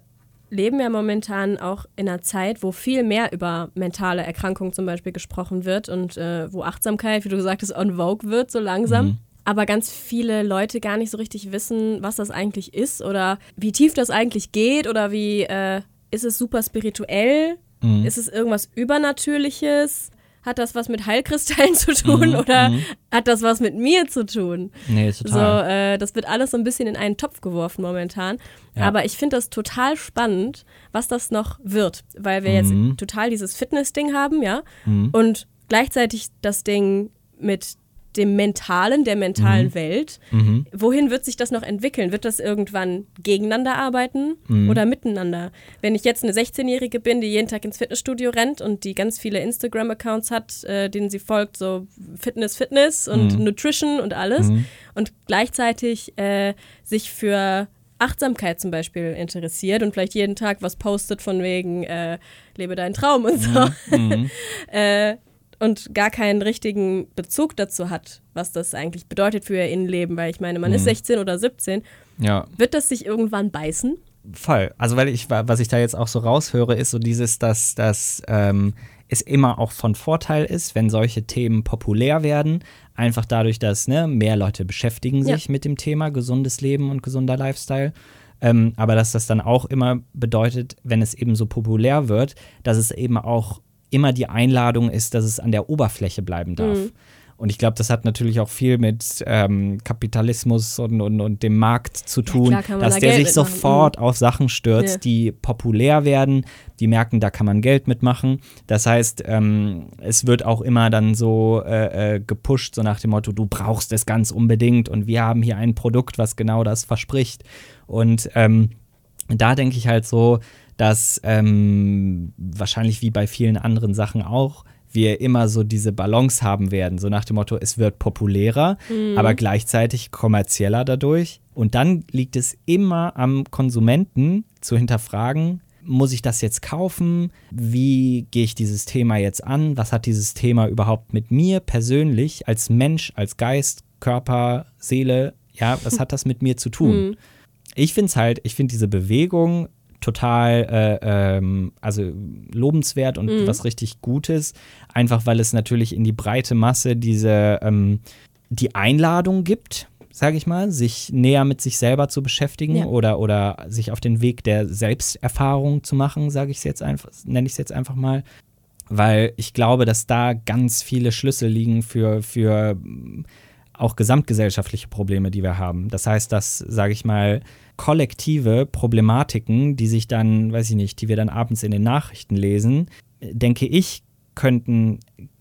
leben ja momentan auch in einer Zeit, wo viel mehr über mentale Erkrankungen zum Beispiel gesprochen wird und äh, wo Achtsamkeit, wie du gesagt hast, on vogue wird so langsam. Aber ganz viele Leute gar nicht so richtig wissen, was das eigentlich ist oder wie tief das eigentlich geht oder wie äh, ist es super spirituell? Ist es irgendwas Übernatürliches? hat das was mit Heilkristallen zu tun Mhm, oder mhm. hat das was mit mir zu tun? Nee, So, total. äh, das wird alles so ein bisschen in einen Topf geworfen momentan. Ja. Aber ich finde das total spannend, was das noch wird, weil wir jetzt Mhm. total dieses Fitness-Ding haben, ja, und gleichzeitig das Ding mit dem Mentalen, der mentalen Welt. Mhm. Wohin wird sich das noch entwickeln? Wird das irgendwann gegeneinander arbeiten Mhm. oder miteinander? Wenn ich jetzt eine 16-Jährige bin, die jeden Tag ins Fitnessstudio rennt und die ganz viele Instagram-Accounts hat, äh, denen sie folgt, so Fitness, Fitness und Mhm. Nutrition und alles, und gleichzeitig äh, sich für Achtsamkeit zum Beispiel interessiert und vielleicht jeden Tag was postet von wegen äh, lebe deinen Traum und so Mhm. äh, und gar keinen richtigen Bezug dazu hat, was das eigentlich bedeutet für ihr Innenleben, weil ich meine, man ist 16 oder 17, Ja, wird das sich irgendwann beißen? voll. Also, weil ich, was ich da jetzt auch so raushöre, ist so dieses, dass, dass ähm, es immer auch von Vorteil ist, wenn solche Themen populär werden. Einfach dadurch, dass ne, mehr Leute beschäftigen Ja. sich mit dem Thema gesundes Leben und gesunder Lifestyle. Ähm, aber dass das dann auch immer bedeutet, wenn es eben so populär wird, dass es eben auch immer die Einladung ist, dass es an der Oberfläche bleiben darf. Mhm. Und ich glaube, das hat natürlich auch viel mit ähm, Kapitalismus und, und, und dem Markt zu tun, man dass da der Geld sich mitmachen. sofort auf Sachen stürzt, Ja. die populär werden, die merken, da kann man Geld mitmachen. Das heißt, ähm, es wird auch immer dann so äh, äh, gepusht, so nach dem Motto, du brauchst es ganz unbedingt und wir haben hier ein Produkt, was genau das verspricht. Und ähm, da denke ich halt so, dass ähm, wahrscheinlich wie bei vielen anderen Sachen auch, wir immer so diese Balance haben werden, so nach dem Motto, es wird populärer, aber gleichzeitig kommerzieller dadurch. Und dann liegt es immer am Konsumenten zu hinterfragen, muss ich das jetzt kaufen? Wie gehe ich dieses Thema jetzt an? Was hat dieses Thema überhaupt mit mir persönlich als Mensch, als Geist, Körper, Seele? Ja, was hat das mit mir zu tun? Ich finde es halt, ich finde diese Bewegung total äh, ähm, also lobenswert und was richtig Gutes, einfach weil es natürlich in die breite Masse diese ähm, die Einladung gibt, sage ich mal, sich näher mit sich selber zu beschäftigen Ja. oder oder sich auf den Weg der Selbsterfahrung zu machen, sage ich es jetzt einfach, nenne ich es jetzt einfach mal, weil ich glaube, dass da ganz viele Schlüssel liegen für für auch gesamtgesellschaftliche Probleme, die wir haben. Das heißt, dass, sage ich mal, kollektive Problematiken, die sich dann, weiß ich nicht, die wir dann abends in den Nachrichten lesen, denke ich, könnten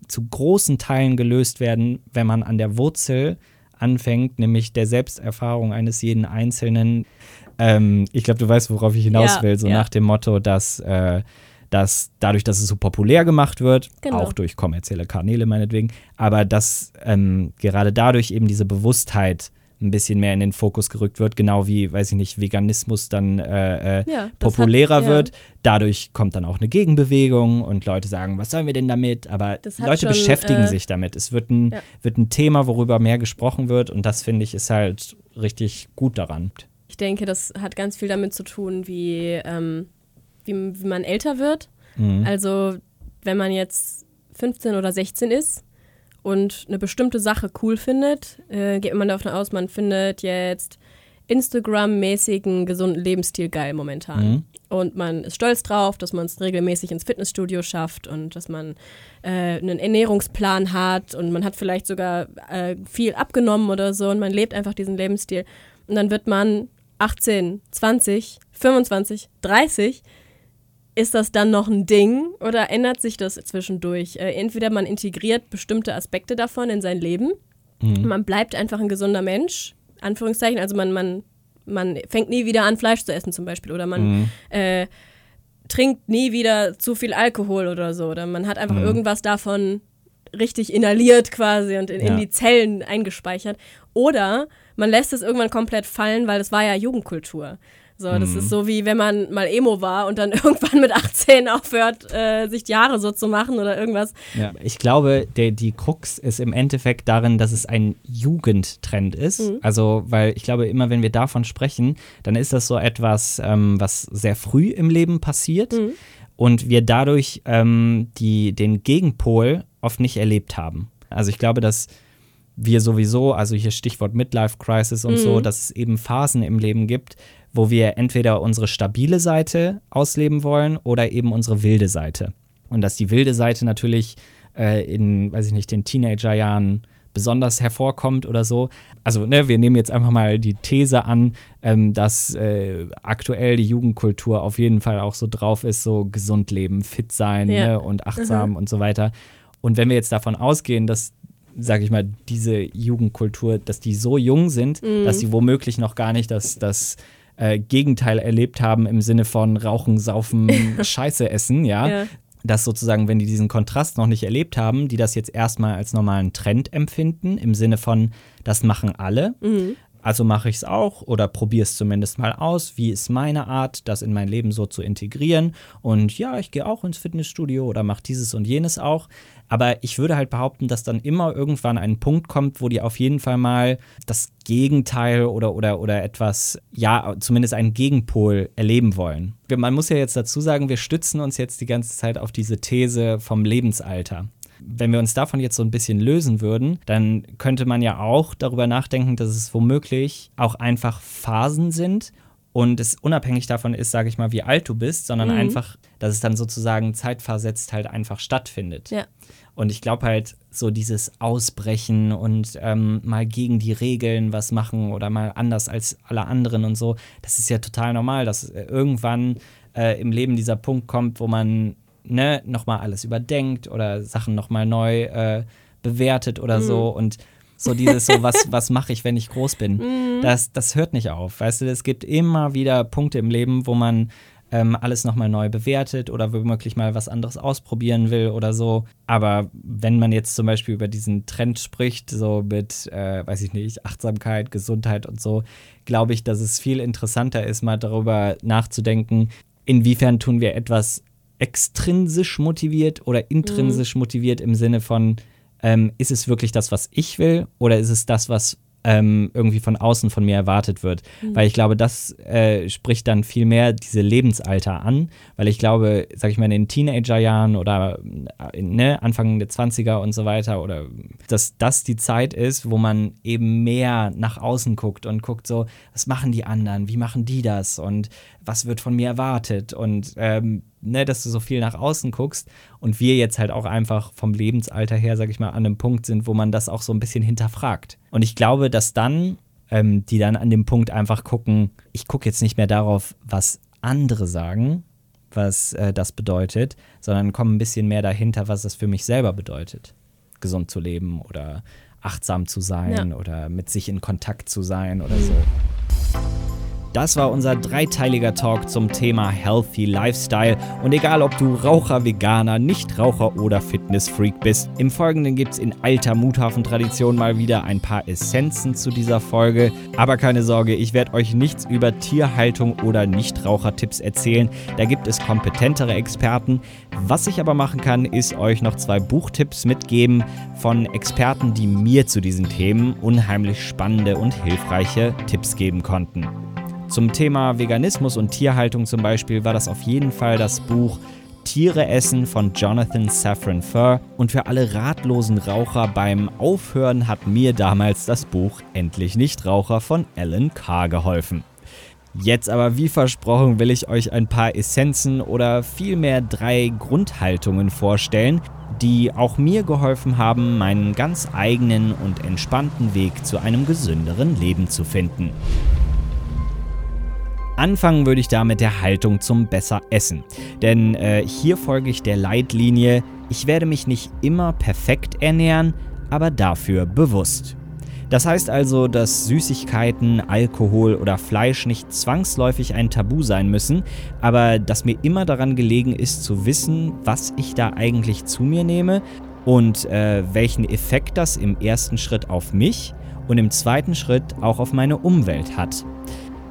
zu großen Teilen gelöst werden, wenn man an der Wurzel anfängt, nämlich der Selbsterfahrung eines jeden Einzelnen. Ähm, ich glaube, du weißt, worauf ich hinaus Ja, will, so ja. nach dem Motto, dass, äh, dass dadurch, dass es so populär gemacht wird, Genau. auch durch kommerzielle Kanäle meinetwegen, aber dass ähm, gerade dadurch eben diese Bewusstheit ein bisschen mehr in den Fokus gerückt wird, genau wie, weiß ich nicht, Veganismus dann äh, äh, Ja, populärer hat- ja. wird. Dadurch kommt dann auch eine Gegenbewegung und Leute sagen, was sollen wir denn damit? Aber Leute schon, beschäftigen äh, sich damit. Es wird ein, Ja. wird ein Thema, worüber mehr gesprochen wird und das finde ich ist halt richtig gut daran. Ich denke, das hat ganz viel damit zu tun, wie, ähm, wie, wie man älter wird. Mhm. Also, wenn man jetzt 15 oder 16 ist und eine bestimmte Sache cool findet, äh, geht man davon aus, man findet jetzt Instagram-mäßigen gesunden Lebensstil geil momentan. Mhm. Und man ist stolz drauf, dass man es regelmäßig ins Fitnessstudio schafft und dass man äh, einen Ernährungsplan hat und man hat vielleicht sogar äh, viel abgenommen oder so und man lebt einfach diesen Lebensstil. Und dann wird man 18, 20, 25, 30 ist das dann noch ein Ding oder ändert sich das zwischendurch? Äh, entweder man integriert bestimmte Aspekte davon in sein Leben, man bleibt einfach ein gesunder Mensch, Anführungszeichen, also man, man, man fängt nie wieder an, Fleisch zu essen zum Beispiel oder man äh, trinkt nie wieder zu viel Alkohol oder so oder man hat einfach irgendwas davon richtig inhaliert quasi und in, in Ja. die Zellen eingespeichert. Oder man lässt es irgendwann komplett fallen, weil es war ja Jugendkultur. So, das Mhm. ist so wie wenn man mal Emo war und dann irgendwann mit 18 aufhört, äh, sich die Haare so zu machen oder irgendwas. Ja, ich glaube, der, die Krux ist im Endeffekt darin, dass es ein Jugendtrend ist. Mhm. Also, weil ich glaube, immer wenn wir davon sprechen, dann ist das so etwas, ähm, was sehr früh im Leben passiert Mhm. und wir dadurch ähm, die, den Gegenpol oft nicht erlebt haben. Also ich glaube, dass wir sowieso, also hier Stichwort Midlife Crisis und so, dass es eben Phasen im Leben gibt, wo wir entweder unsere stabile Seite ausleben wollen oder eben unsere wilde Seite. Und dass die wilde Seite natürlich äh, in, weiß ich nicht, den Teenagerjahren besonders hervorkommt oder so. Also, ne, wir nehmen jetzt einfach mal die These an, ähm, dass äh, aktuell die Jugendkultur auf jeden Fall auch so drauf ist, so gesund leben, fit sein Ja. ne, und achtsam Mhm. und so weiter. Und wenn wir jetzt davon ausgehen, dass, sage ich mal, diese Jugendkultur, dass die so jung sind, Mhm. dass sie womöglich noch gar nicht das, das äh, Gegenteil erlebt haben im Sinne von Rauchen, Saufen, Scheiße essen, ja, Ja. dass sozusagen, wenn die diesen Kontrast noch nicht erlebt haben, die das jetzt erstmal als normalen Trend empfinden, im Sinne von, das machen alle. Mhm. Also mache ich es auch oder probiere es zumindest mal aus. Wie ist meine Art, das in mein Leben so zu integrieren? Und ja, ich gehe auch ins Fitnessstudio oder mache dieses und jenes auch. Aber ich würde halt behaupten, dass dann immer irgendwann ein Punkt kommt, wo die auf jeden Fall mal das Gegenteil oder, oder, oder etwas, ja, zumindest einen Gegenpol erleben wollen. Man muss ja jetzt dazu sagen, wir stützen uns jetzt die ganze Zeit auf diese These vom Lebensalter wenn wir uns davon jetzt so ein bisschen lösen würden, dann könnte man ja auch darüber nachdenken, dass es womöglich auch einfach Phasen sind und es unabhängig davon ist, sage ich mal, wie alt du bist, sondern Mhm. einfach, dass es dann sozusagen zeitversetzt halt einfach stattfindet. Ja. Und ich glaube halt, so dieses Ausbrechen und ähm, mal gegen die Regeln was machen oder mal anders als alle anderen und so, das ist ja total normal, dass äh, irgendwann äh, im Leben dieser Punkt kommt, wo man ne, nochmal alles überdenkt oder Sachen nochmal neu äh, bewertet oder so und so dieses so, was, was mache ich, wenn ich groß bin, das, das hört nicht auf. Weißt du, es gibt immer wieder Punkte im Leben, wo man ähm, alles nochmal neu bewertet oder womöglich mal was anderes ausprobieren will oder so. Aber wenn man jetzt zum Beispiel über diesen Trend spricht, so mit, äh, weiß ich nicht, Achtsamkeit, Gesundheit und so, glaube ich, dass es viel interessanter ist, mal darüber nachzudenken, inwiefern tun wir etwas extrinsisch motiviert oder intrinsisch motiviert im Sinne von, ähm, ist es wirklich das, was ich will oder ist es das, was ähm, irgendwie von außen von mir erwartet wird? Weil ich glaube, das äh, spricht dann viel mehr diese Lebensalter an, weil ich glaube, sag ich mal, in den Teenagerjahren oder äh, ne, Anfang der 20er und so weiter oder dass das die Zeit ist, wo man eben mehr nach außen guckt und guckt so, was machen die anderen, wie machen die das? Und was wird von mir erwartet? Und ähm, ne, dass du so viel nach außen guckst und wir jetzt halt auch einfach vom Lebensalter her, sag ich mal, an einem Punkt sind, wo man das auch so ein bisschen hinterfragt. Und ich glaube, dass dann ähm, die dann an dem Punkt einfach gucken, ich gucke jetzt nicht mehr darauf, was andere sagen, was äh, das bedeutet, sondern kommen ein bisschen mehr dahinter, was das für mich selber bedeutet. Gesund zu leben oder achtsam zu sein Ja. oder mit sich in Kontakt zu sein oder so. Das war unser dreiteiliger Talk zum Thema Healthy Lifestyle. Und egal, ob du Raucher, Veganer, Nichtraucher oder Fitnessfreak bist, im Folgenden gibt es in alter Muthafen-Tradition mal wieder ein paar Essenzen zu dieser Folge. Aber keine Sorge, ich werde euch nichts über Tierhaltung oder Nichtrauchertipps erzählen. Da gibt es kompetentere Experten. Was ich aber machen kann, ist euch noch zwei Buchtipps mitgeben von Experten, die mir zu diesen Themen unheimlich spannende und hilfreiche Tipps geben konnten. Zum Thema Veganismus und Tierhaltung zum Beispiel war das auf jeden Fall das Buch Tiere essen von Jonathan Safran Foer. Und für alle ratlosen Raucher beim Aufhören hat mir damals das Buch Endlich Nichtraucher von Alan Carr geholfen. Jetzt aber wie versprochen will ich euch ein paar Essenzen oder vielmehr drei Grundhaltungen vorstellen, die auch mir geholfen haben, meinen ganz eigenen und entspannten Weg zu einem gesünderen Leben zu finden. Anfangen würde ich da mit der Haltung zum besser Essen. Denn äh, hier folge ich der Leitlinie, ich werde mich nicht immer perfekt ernähren, aber dafür bewusst. Das heißt also, dass Süßigkeiten, Alkohol oder Fleisch nicht zwangsläufig ein Tabu sein müssen, aber dass mir immer daran gelegen ist zu wissen, was ich da eigentlich zu mir nehme und äh, welchen Effekt das im ersten Schritt auf mich und im zweiten Schritt auch auf meine Umwelt hat.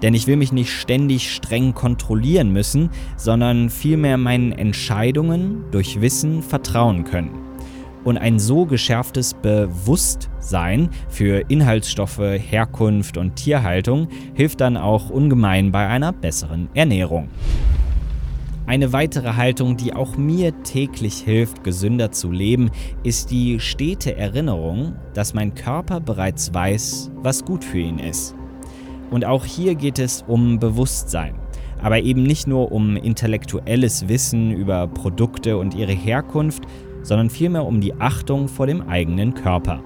Denn ich will mich nicht ständig streng kontrollieren müssen, sondern vielmehr meinen Entscheidungen durch Wissen vertrauen können. Und ein so geschärftes Bewusstsein für Inhaltsstoffe, Herkunft und Tierhaltung hilft dann auch ungemein bei einer besseren Ernährung. Eine weitere Haltung, die auch mir täglich hilft, gesünder zu leben, ist die stete Erinnerung, dass mein Körper bereits weiß, was gut für ihn ist. Und auch hier geht es um Bewusstsein. Aber eben nicht nur um intellektuelles Wissen über Produkte und ihre Herkunft, sondern vielmehr um die Achtung vor dem eigenen Körper.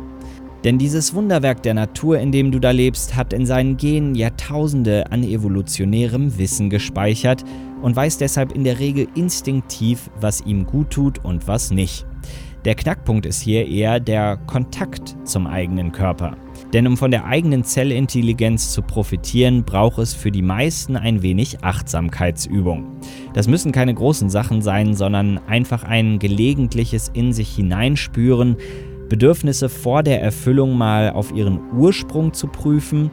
Denn dieses Wunderwerk der Natur, in dem du da lebst, hat in seinen Genen Jahrtausende an evolutionärem Wissen gespeichert und weiß deshalb in der Regel instinktiv, was ihm gut tut und was nicht. Der Knackpunkt ist hier eher der Kontakt zum eigenen Körper. Denn um von der eigenen Zellintelligenz zu profitieren, braucht es für die meisten ein wenig Achtsamkeitsübung. Das müssen keine großen Sachen sein, sondern einfach ein gelegentliches in sich hineinspüren, Bedürfnisse vor der Erfüllung mal auf ihren Ursprung zu prüfen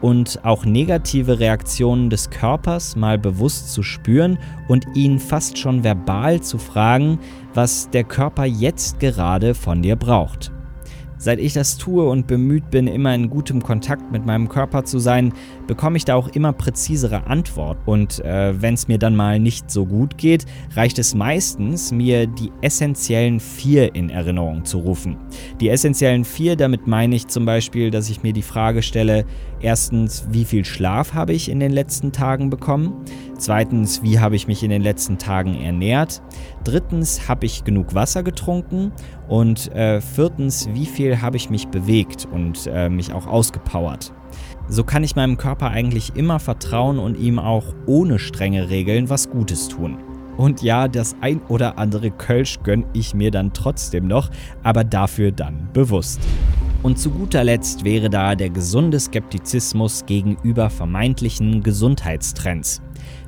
und auch negative Reaktionen des Körpers mal bewusst zu spüren und ihn fast schon verbal zu fragen, was der Körper jetzt gerade von dir braucht. Seit ich das tue und bemüht bin, immer in gutem Kontakt mit meinem Körper zu sein, bekomme ich da auch immer präzisere Antworten. Und äh, wenn es mir dann mal nicht so gut geht, reicht es meistens, mir die essentiellen vier in Erinnerung zu rufen. Die essentiellen vier, damit meine ich zum Beispiel, dass ich mir die Frage stelle, erstens, wie viel Schlaf habe ich in den letzten Tagen bekommen? Zweitens, wie habe ich mich in den letzten Tagen ernährt? Drittens, habe ich genug Wasser getrunken? Und äh, viertens, wie viel habe ich mich bewegt und äh, mich auch ausgepowert? So kann ich meinem Körper eigentlich immer vertrauen und ihm auch ohne strenge Regeln was Gutes tun. Und ja, das ein oder andere Kölsch gönne ich mir dann trotzdem noch, aber dafür dann bewusst. Und zu guter Letzt wäre da der gesunde Skeptizismus gegenüber vermeintlichen Gesundheitstrends.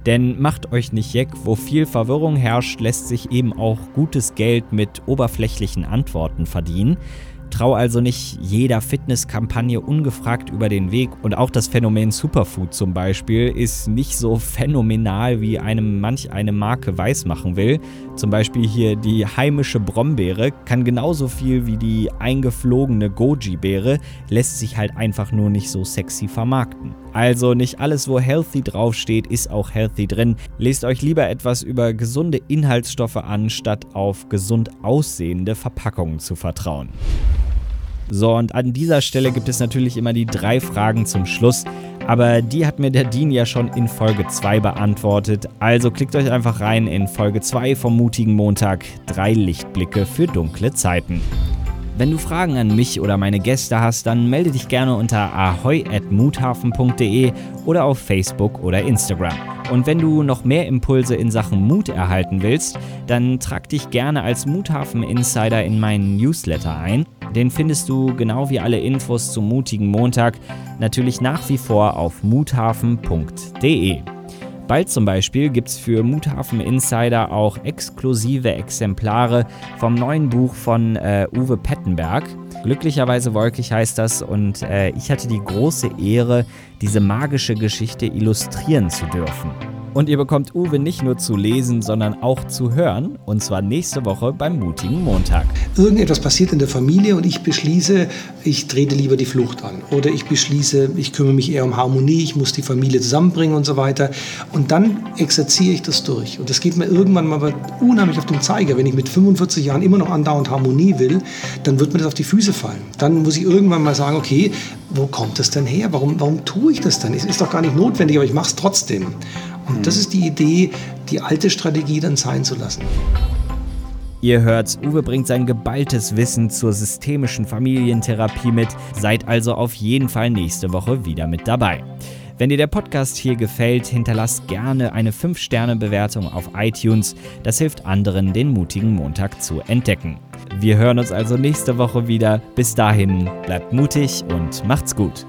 Denn macht euch nicht jeck, wo viel Verwirrung herrscht, lässt sich eben auch gutes Geld mit oberflächlichen Antworten verdienen. Trau also nicht jeder Fitnesskampagne ungefragt über den Weg und auch das Phänomen Superfood zum Beispiel ist nicht so phänomenal, wie einem manch eine Marke weismachen will. Zum Beispiel hier die heimische Brombeere kann genauso viel wie die eingeflogene Goji-Beere, lässt sich halt einfach nur nicht so sexy vermarkten. Also nicht alles, wo healthy draufsteht, ist auch healthy drin. Lest euch lieber etwas über gesunde Inhaltsstoffe an, statt auf gesund aussehende Verpackungen zu vertrauen. So, und an dieser Stelle gibt es natürlich immer die drei Fragen zum Schluss. Aber die hat mir der Dean ja schon in Folge 2 beantwortet. Also klickt euch einfach rein in Folge 2 vom mutigen Montag. Drei Lichtblicke für dunkle Zeiten. Wenn du Fragen an mich oder meine Gäste hast, dann melde dich gerne unter ahoi.muthafen.de oder auf Facebook oder Instagram. Und wenn du noch mehr Impulse in Sachen Mut erhalten willst, dann trag dich gerne als Muthafen Insider in meinen Newsletter ein. Den findest du genau wie alle Infos zum mutigen Montag natürlich nach wie vor auf muthafen.de. Bald zum Beispiel gibt es für Muthafen Insider auch exklusive Exemplare vom neuen Buch von äh, Uwe Pettenberg. Glücklicherweise wolkig heißt das und äh, ich hatte die große Ehre, diese magische Geschichte illustrieren zu dürfen. Und ihr bekommt Uwe nicht nur zu lesen, sondern auch zu hören. Und zwar nächste Woche beim Mutigen Montag. Irgendetwas passiert in der Familie und ich beschließe, ich trete lieber die Flucht an. Oder ich beschließe, ich kümmere mich eher um Harmonie, ich muss die Familie zusammenbringen und so weiter. Und dann exerziere ich das durch. Und das geht mir irgendwann mal unheimlich auf den Zeiger. Wenn ich mit 45 Jahren immer noch andauernd Harmonie will, dann wird mir das auf die Füße fallen. Dann muss ich irgendwann mal sagen, okay, wo kommt das denn her? Warum, warum tue ich das dann? Es ist doch gar nicht notwendig, aber ich mache es trotzdem. Und das ist die Idee, die alte Strategie dann sein zu lassen. Ihr hört, Uwe bringt sein geballtes Wissen zur systemischen Familientherapie mit. Seid also auf jeden Fall nächste Woche wieder mit dabei. Wenn dir der Podcast hier gefällt, hinterlasst gerne eine 5-Sterne-Bewertung auf iTunes. Das hilft anderen, den mutigen Montag zu entdecken. Wir hören uns also nächste Woche wieder. Bis dahin, bleibt mutig und macht's gut.